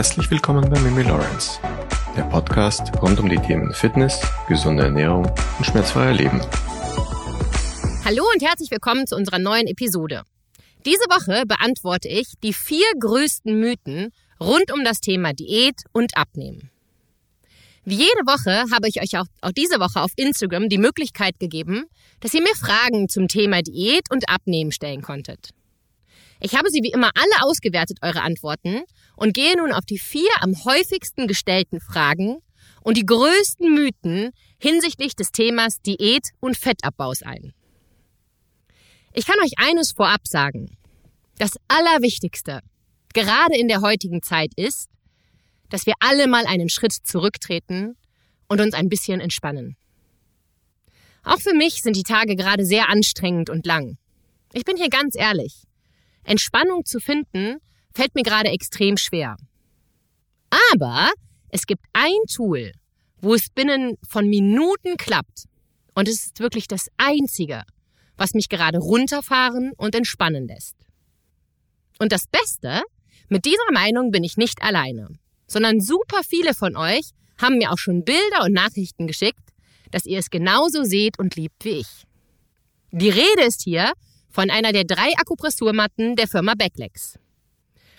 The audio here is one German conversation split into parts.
Herzlich willkommen bei Mimi Lawrence, der Podcast rund um die Themen Fitness, gesunde Ernährung und schmerzfreier Leben. Hallo und herzlich willkommen zu unserer neuen Episode. Diese Woche beantworte ich die vier größten Mythen rund um das Thema Diät und Abnehmen. Wie jede Woche habe ich euch auch, auch diese Woche auf Instagram die Möglichkeit gegeben, dass ihr mir Fragen zum Thema Diät und Abnehmen stellen konntet. Ich habe sie wie immer alle ausgewertet, eure Antworten, und gehe nun auf die vier am häufigsten gestellten Fragen und die größten Mythen hinsichtlich des Themas Diät und Fettabbaus ein. Ich kann euch eines vorab sagen. Das Allerwichtigste, gerade in der heutigen Zeit, ist, dass wir alle mal einen Schritt zurücktreten und uns ein bisschen entspannen. Auch für mich sind die Tage gerade sehr anstrengend und lang. Ich bin hier ganz ehrlich. Entspannung zu finden, fällt mir gerade extrem schwer. Aber es gibt ein Tool, wo es binnen von Minuten klappt. Und es ist wirklich das Einzige, was mich gerade runterfahren und entspannen lässt. Und das Beste, mit dieser Meinung bin ich nicht alleine, sondern super viele von euch haben mir auch schon Bilder und Nachrichten geschickt, dass ihr es genauso seht und liebt wie ich. Die Rede ist hier von einer der drei Akupressurmatten der Firma Backlex.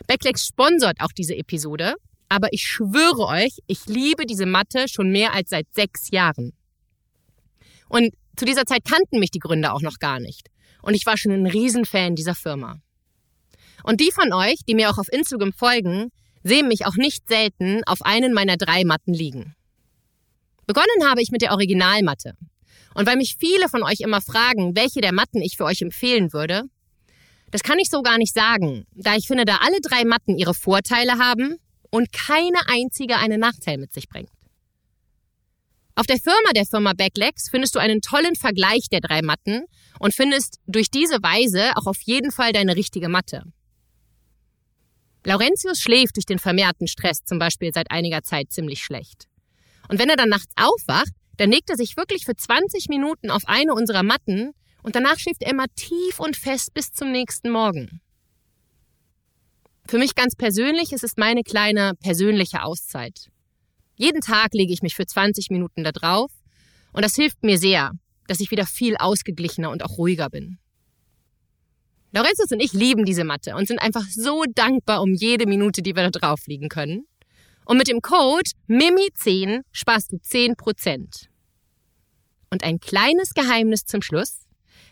Backlex sponsort auch diese Episode, aber ich schwöre euch, ich liebe diese Matte schon mehr als seit sechs Jahren. Und zu dieser Zeit kannten mich die Gründer auch noch gar nicht. Und ich war schon ein Riesenfan dieser Firma. Und die von euch, die mir auch auf Instagram folgen, sehen mich auch nicht selten auf einen meiner drei Matten liegen. Begonnen habe ich mit der Originalmatte. Und weil mich viele von euch immer fragen, welche der Matten ich für euch empfehlen würde, das kann ich so gar nicht sagen, da ich finde, da alle drei Matten ihre Vorteile haben und keine einzige einen Nachteil mit sich bringt. Auf der Firma der Firma Backlegs findest du einen tollen Vergleich der drei Matten und findest durch diese Weise auch auf jeden Fall deine richtige Matte. Laurentius schläft durch den vermehrten Stress zum Beispiel seit einiger Zeit ziemlich schlecht. Und wenn er dann nachts aufwacht, dann legt er sich wirklich für 20 Minuten auf eine unserer Matten und danach schläft immer tief und fest bis zum nächsten Morgen. Für mich ganz persönlich ist es meine kleine persönliche Auszeit. Jeden Tag lege ich mich für 20 Minuten da drauf und das hilft mir sehr, dass ich wieder viel ausgeglichener und auch ruhiger bin. Laurentius und ich lieben diese Matte und sind einfach so dankbar um jede Minute, die wir da drauf liegen können. Und mit dem Code MIMI10 sparst du 10%. Und ein kleines Geheimnis zum Schluss.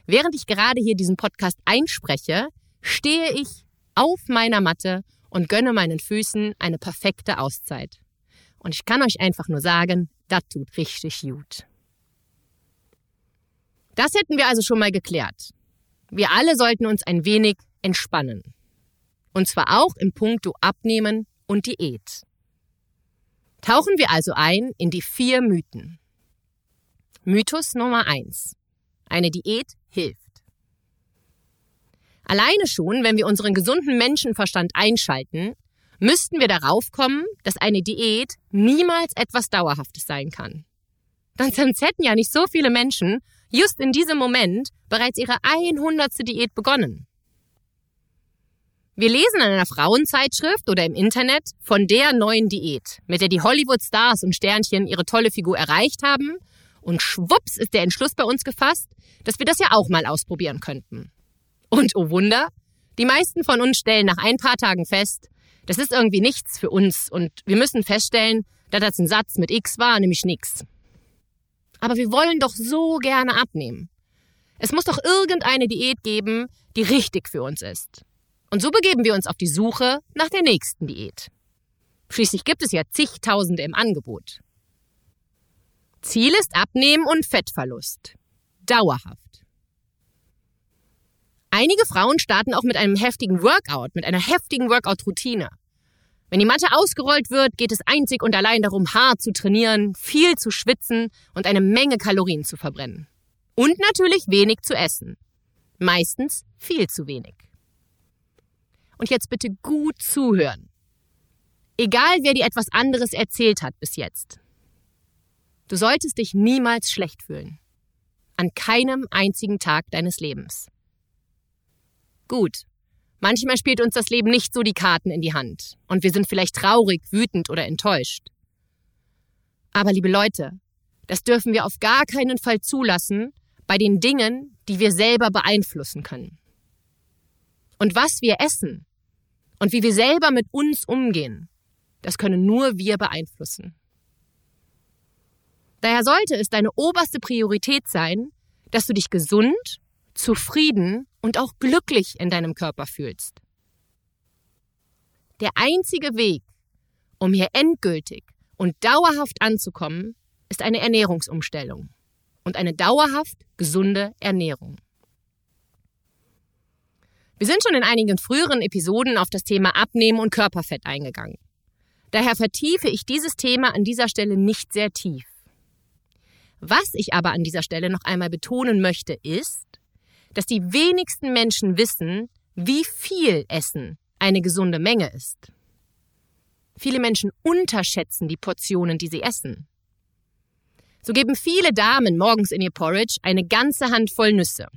Während ich gerade hier diesen Podcast einspreche, stehe ich auf meiner Matte und gönne meinen Füßen eine perfekte Auszeit. Und ich kann euch einfach nur sagen, das tut richtig gut. Das hätten wir also schon mal geklärt. Wir alle sollten uns ein wenig entspannen. Und zwar auch im Punkto Abnehmen und Diät. Tauchen wir also ein in die vier Mythen. Mythos Nummer eins: Eine Diät hilft. Alleine schon, wenn wir unseren gesunden Menschenverstand einschalten, müssten wir darauf kommen, dass eine Diät niemals etwas Dauerhaftes sein kann. Dann hätten ja nicht so viele Menschen just in diesem Moment bereits ihre 100. Diät begonnen. Wir lesen in einer Frauenzeitschrift oder im Internet von der neuen Diät, mit der die Hollywood-Stars und Sternchen ihre tolle Figur erreicht haben und schwupps ist der Entschluss bei uns gefasst, dass wir das ja auch mal ausprobieren könnten. Und oh Wunder, die meisten von uns stellen nach ein paar Tagen fest, das ist irgendwie nichts für uns und wir müssen feststellen, dass das ein Satz mit X war, nämlich nix. Aber wir wollen doch so gerne abnehmen. Es muss doch irgendeine Diät geben, die richtig für uns ist. Und so begeben wir uns auf die Suche nach der nächsten Diät. Schließlich gibt es ja zigtausende im Angebot. Ziel ist Abnehmen und Fettverlust. Dauerhaft. Einige Frauen starten auch mit einem heftigen Workout, mit einer heftigen Workout-Routine. Wenn die Matte ausgerollt wird, geht es einzig und allein darum, hart zu trainieren, viel zu schwitzen und eine Menge Kalorien zu verbrennen. Und natürlich wenig zu essen. Meistens viel zu wenig. Und jetzt bitte gut zuhören. Egal, wer dir etwas anderes erzählt hat bis jetzt. Du solltest dich niemals schlecht fühlen. An keinem einzigen Tag deines Lebens. Gut, Manchmal spielt uns das Leben nicht so die Karten in die Hand und wir sind vielleicht traurig, wütend oder enttäuscht. Aber liebe Leute, das dürfen wir auf gar keinen Fall zulassen bei den Dingen, die wir selber beeinflussen können. Und was wir essen und wie wir selber mit uns umgehen, das können nur wir beeinflussen. Daher sollte es deine oberste Priorität sein, dass du dich gesund, zufrieden und auch glücklich in deinem Körper fühlst. Der einzige Weg, um hier endgültig und dauerhaft anzukommen, ist eine Ernährungsumstellung und eine dauerhaft gesunde Ernährung. Wir sind schon in einigen früheren Episoden auf das Thema Abnehmen und Körperfett eingegangen. Daher vertiefe ich dieses Thema an dieser Stelle nicht sehr tief. Was ich aber an dieser Stelle noch einmal betonen möchte, ist, dass die wenigsten Menschen wissen, wie viel Essen eine gesunde Menge ist. Viele Menschen unterschätzen die Portionen, die sie essen. So geben viele Damen morgens in ihr Porridge eine ganze Handvoll Nüsse,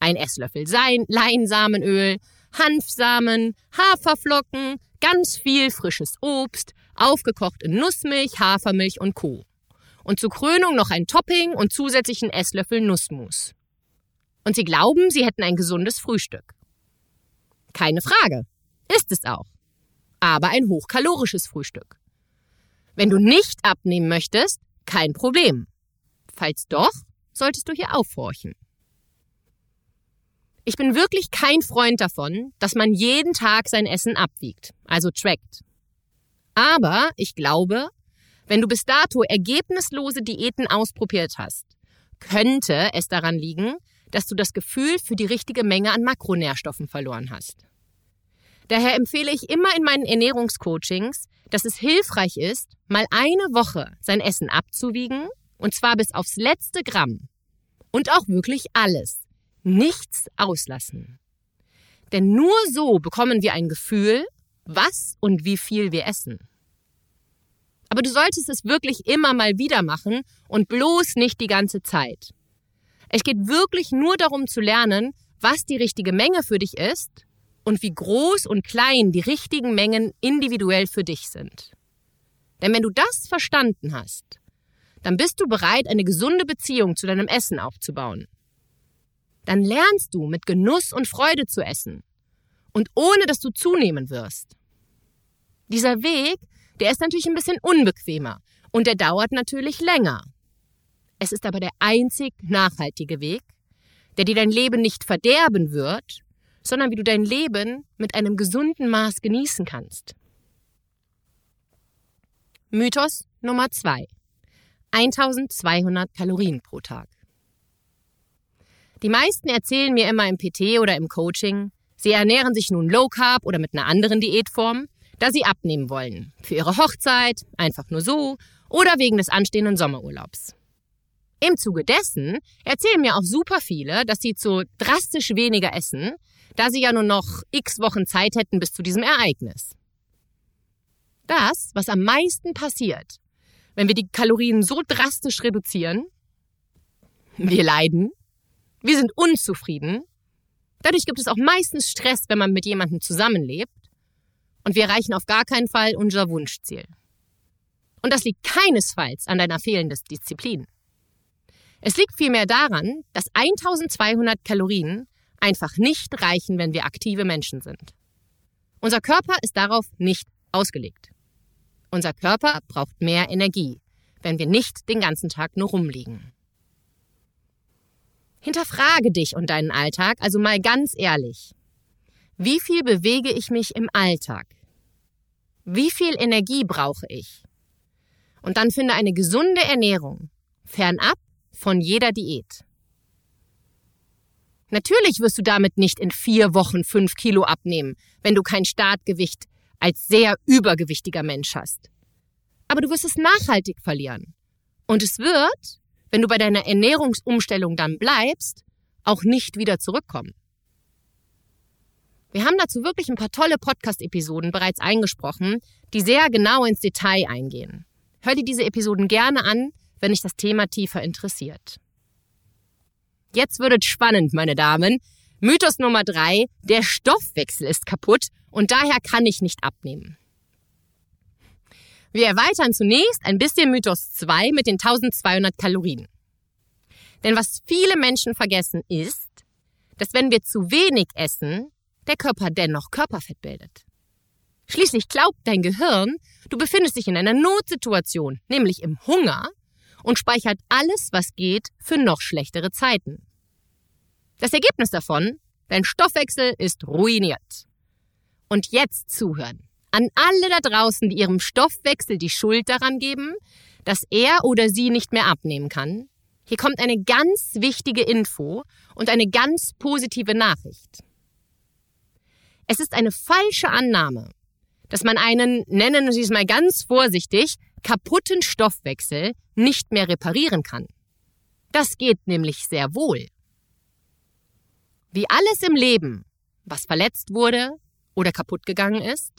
ein Esslöffel Leinsamenöl, Hanfsamen, Haferflocken, ganz viel frisches Obst, aufgekocht in Nussmilch, Hafermilch und Co. Und zur Krönung noch ein Topping und zusätzlichen Esslöffel Nussmus. Und sie glauben, sie hätten ein gesundes Frühstück. Keine Frage, ist es auch. Aber ein hochkalorisches Frühstück. Wenn du nicht abnehmen möchtest, kein Problem. Falls doch, solltest du hier aufhorchen. Ich bin wirklich kein Freund davon, dass man jeden Tag sein Essen abwiegt, also trackt. Aber ich glaube, wenn du bis dato ergebnislose Diäten ausprobiert hast, könnte es daran liegen, dass du das Gefühl für die richtige Menge an Makronährstoffen verloren hast. Daher empfehle ich immer in meinen Ernährungscoachings, dass es hilfreich ist, mal eine Woche sein Essen abzuwiegen, und zwar bis aufs letzte Gramm. Und auch wirklich alles. Nichts auslassen. Denn nur so bekommen wir ein Gefühl, was und wie viel wir essen. Aber du solltest es wirklich immer mal wieder machen und bloß nicht die ganze Zeit. Es geht wirklich nur darum zu lernen, was die richtige Menge für dich ist und wie groß und klein die richtigen Mengen individuell für dich sind. Denn wenn du das verstanden hast, dann bist du bereit, eine gesunde Beziehung zu deinem Essen aufzubauen. Dann lernst du mit Genuss und Freude zu essen und ohne dass du zunehmen wirst. Dieser Weg, der ist natürlich ein bisschen unbequemer und der dauert natürlich länger. Es ist aber der einzig nachhaltige Weg, der dir dein Leben nicht verderben wird, sondern wie du dein Leben mit einem gesunden Maß genießen kannst. Mythos Nummer 2. 1200 Kalorien pro Tag. Die meisten erzählen mir immer im PT oder im Coaching, sie ernähren sich nun Low Carb oder mit einer anderen Diätform, da sie abnehmen wollen. Für ihre Hochzeit, einfach nur so oder wegen des anstehenden Sommerurlaubs. Im Zuge dessen erzählen mir auch super viele, dass sie zu drastisch weniger essen, da sie ja nur noch x Wochen Zeit hätten bis zu diesem Ereignis. Das, was am meisten passiert, wenn wir die Kalorien so drastisch reduzieren, wir leiden, wir sind unzufrieden, dadurch gibt es auch meistens Stress, wenn man mit jemandem zusammenlebt und wir erreichen auf gar keinen Fall unser Wunschziel. Und das liegt keinesfalls an deiner fehlenden Disziplin. Es liegt vielmehr daran, dass 1200 Kalorien einfach nicht reichen, wenn wir aktive Menschen sind. Unser Körper ist darauf nicht ausgelegt. Unser Körper braucht mehr Energie, wenn wir nicht den ganzen Tag nur rumliegen. Hinterfrage dich und deinen Alltag also mal ganz ehrlich. Wie viel bewege ich mich im Alltag? Wie viel Energie brauche ich? Und dann finde eine gesunde Ernährung, fernab von jeder Diät. Natürlich wirst du damit nicht in vier Wochen fünf Kilo abnehmen, wenn du kein Startgewicht als sehr übergewichtiger Mensch hast. Aber du wirst es nachhaltig verlieren. Und es wird, wenn du bei deiner Ernährungsumstellung dann bleibst, auch nicht wieder zurückkommen. Wir haben dazu wirklich ein paar tolle Podcast-Episoden bereits eingesprochen, die sehr genau ins Detail eingehen. Hör dir diese Episoden gerne an, wenn dich das Thema tiefer interessiert. Jetzt wird es spannend, meine Damen. Mythos Nummer drei, der Stoffwechsel ist kaputt und daher kann ich nicht abnehmen. Wir erweitern zunächst ein bisschen Mythos 2 mit den 1200 Kalorien. Denn was viele Menschen vergessen ist, dass wenn wir zu wenig essen, der Körper dennoch Körperfett bildet. Schließlich glaubt dein Gehirn, du befindest dich in einer Notsituation, nämlich im Hunger, und speichert alles, was geht, für noch schlechtere Zeiten. Das Ergebnis davon, dein Stoffwechsel ist ruiniert. Und jetzt zuhören. An alle da draußen, die ihrem Stoffwechsel die Schuld daran geben, dass er oder sie nicht mehr abnehmen kann. Hier kommt eine ganz wichtige Info und eine ganz positive Nachricht. Es ist eine falsche Annahme, dass man einen, nennen Sie es mal ganz vorsichtig, kaputten Stoffwechsel nicht mehr reparieren kann. Das geht nämlich sehr wohl. Wie alles im Leben, was verletzt wurde oder kaputt gegangen ist,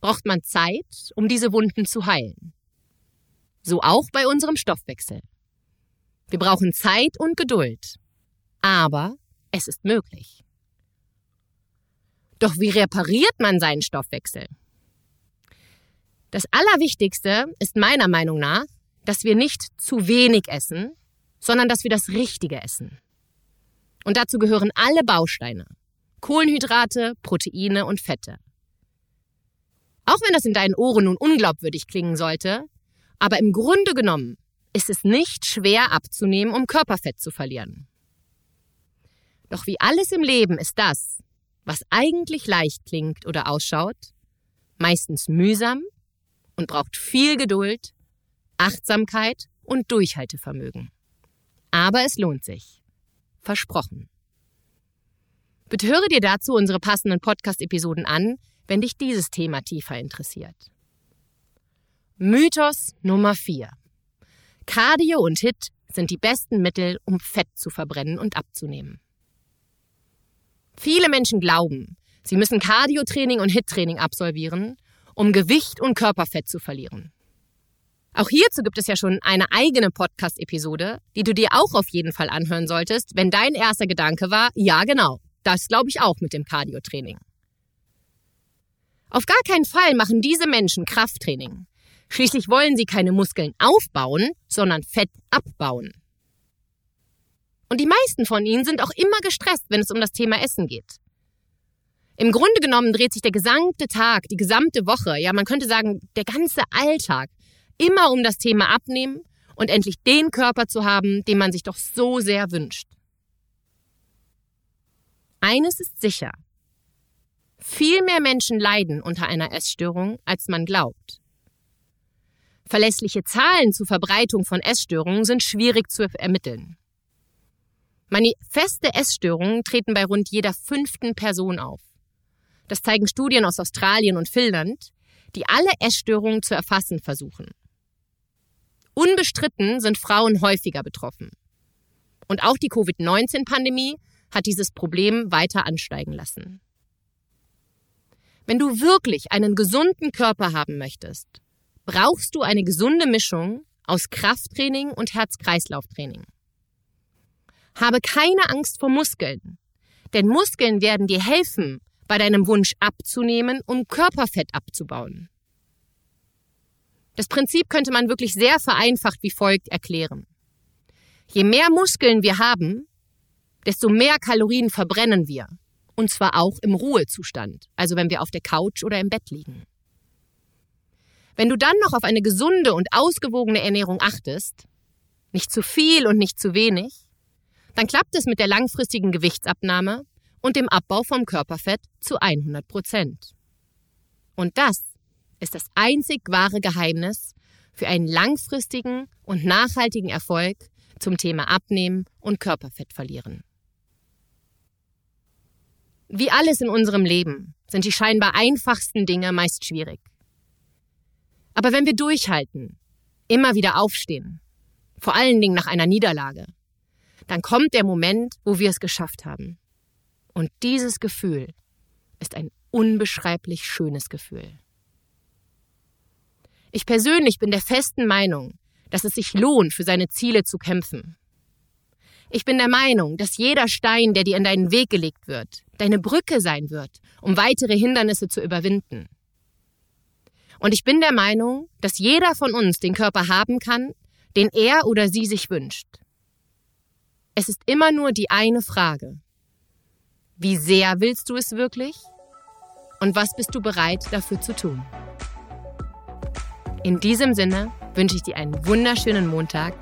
braucht man Zeit, um diese Wunden zu heilen. So auch bei unserem Stoffwechsel. Wir brauchen Zeit und Geduld. Aber es ist möglich. Doch wie repariert man seinen Stoffwechsel? Das Allerwichtigste ist meiner Meinung nach, dass wir nicht zu wenig essen, sondern dass wir das Richtige essen. Und dazu gehören alle Bausteine. Kohlenhydrate, Proteine und Fette. Auch wenn das in deinen Ohren nun unglaubwürdig klingen sollte, aber im Grunde genommen ist es nicht schwer abzunehmen, um Körperfett zu verlieren. Doch wie alles im Leben ist das, was eigentlich leicht klingt oder ausschaut, meistens mühsam und braucht viel Geduld, Achtsamkeit und Durchhaltevermögen. Aber es lohnt sich. Versprochen. Bitte höre dir dazu unsere passenden Podcast-Episoden an, wenn dich dieses Thema tiefer interessiert. Mythos Nummer 4. Cardio und HIT sind die besten Mittel, um Fett zu verbrennen und abzunehmen. Viele Menschen glauben, sie müssen Cardio-Training und HIT-Training absolvieren, um Gewicht und Körperfett zu verlieren. Auch hierzu gibt es ja schon eine eigene Podcast-Episode, die du dir auch auf jeden Fall anhören solltest, wenn dein erster Gedanke war, ja genau, das glaube ich auch mit dem Cardio-Training. Auf gar keinen Fall machen diese Menschen Krafttraining. Schließlich wollen sie keine Muskeln aufbauen, sondern Fett abbauen. Und die meisten von ihnen sind auch immer gestresst, wenn es um das Thema Essen geht. Im Grunde genommen dreht sich der gesamte Tag, die gesamte Woche, ja, man könnte sagen, der ganze Alltag immer um das Thema Abnehmen und endlich den Körper zu haben, den man sich doch so sehr wünscht. Eines ist sicher. Viel mehr Menschen leiden unter einer Essstörung, als man glaubt. Verlässliche Zahlen zur Verbreitung von Essstörungen sind schwierig zu ermitteln. Manifeste Essstörungen treten bei rund jeder fünften Person auf. Das zeigen Studien aus Australien und Finnland, die alle Essstörungen zu erfassen versuchen. Unbestritten sind Frauen häufiger betroffen. Und auch die Covid-19-Pandemie hat dieses Problem weiter ansteigen lassen. Wenn du wirklich einen gesunden Körper haben möchtest, brauchst du eine gesunde Mischung aus Krafttraining und Herz-Kreislauf-Training. Habe keine Angst vor Muskeln, denn Muskeln werden dir helfen, bei deinem Wunsch abzunehmen, um Körperfett abzubauen. Das Prinzip könnte man wirklich sehr vereinfacht wie folgt erklären. Je mehr Muskeln wir haben, desto mehr Kalorien verbrennen wir. Und zwar auch im Ruhezustand, also wenn wir auf der Couch oder im Bett liegen. Wenn du dann noch auf eine gesunde und ausgewogene Ernährung achtest, nicht zu viel und nicht zu wenig, dann klappt es mit der langfristigen Gewichtsabnahme und dem Abbau vom Körperfett zu 100 Prozent. Und das ist das einzig wahre Geheimnis für einen langfristigen und nachhaltigen Erfolg zum Thema Abnehmen und Körperfett verlieren. Wie alles in unserem Leben sind die scheinbar einfachsten Dinge meist schwierig. Aber wenn wir durchhalten, immer wieder aufstehen, vor allen Dingen nach einer Niederlage, dann kommt der Moment, wo wir es geschafft haben. Und dieses Gefühl ist ein unbeschreiblich schönes Gefühl. Ich persönlich bin der festen Meinung, dass es sich lohnt, für seine Ziele zu kämpfen. Ich bin der Meinung, dass jeder Stein, der dir in deinen Weg gelegt wird, deine Brücke sein wird, um weitere Hindernisse zu überwinden. Und ich bin der Meinung, dass jeder von uns den Körper haben kann, den er oder sie sich wünscht. Es ist immer nur die eine Frage. Wie sehr willst du es wirklich? Und was bist du bereit dafür zu tun? In diesem Sinne wünsche ich dir einen wunderschönen Montag.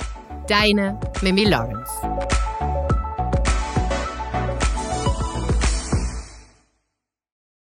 Deine Mimi Lawrence.